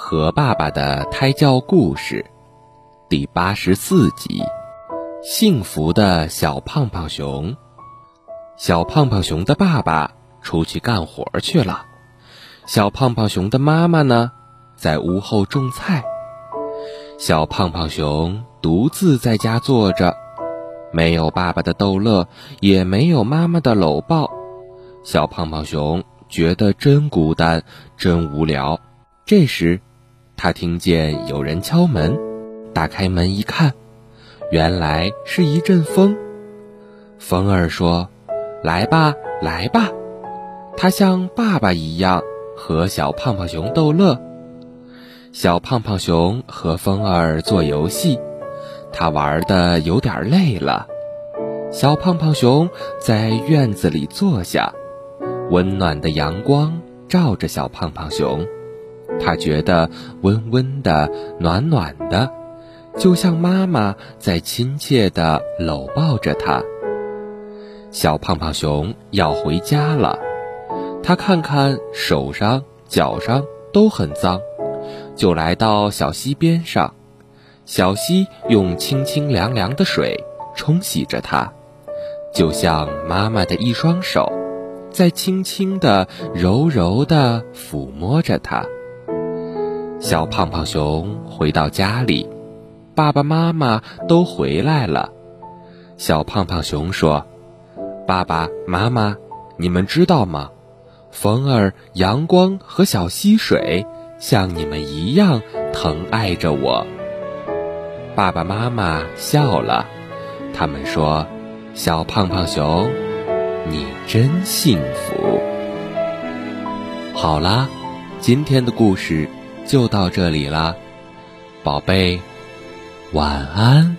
和爸爸的胎教故事第八十四集：幸福的小胖胖熊。小胖胖熊的爸爸出去干活去了，小胖胖熊的妈妈呢，在屋后种菜。小胖胖熊独自在家坐着，没有爸爸的逗乐，也没有妈妈的搂抱。小胖胖熊觉得真孤单，真无聊。这时，他听见有人敲门，打开门一看，原来是一阵风。风儿说：“来吧，来吧。”他像爸爸一样和小胖胖熊逗乐。小胖胖熊和风儿做游戏，他玩的有点累了。小胖胖熊在院子里坐下，温暖的阳光照着小胖胖熊。他觉得温温的、暖暖的，就像妈妈在亲切地搂抱着他。小胖胖熊要回家了，他看看手上、脚上都很脏，就来到小溪边上。小溪用清清凉凉的水冲洗着它，就像妈妈的一双手，在轻轻地、柔柔地抚摸着它。小胖胖熊回到家里，爸爸妈妈都回来了。小胖胖熊说：“爸爸妈妈，你们知道吗？风儿、阳光和小溪水像你们一样疼爱着我。”爸爸妈妈笑了，他们说：“小胖胖熊，你真幸福。”好啦，今天的故事。就到这里啦，宝贝，晚安。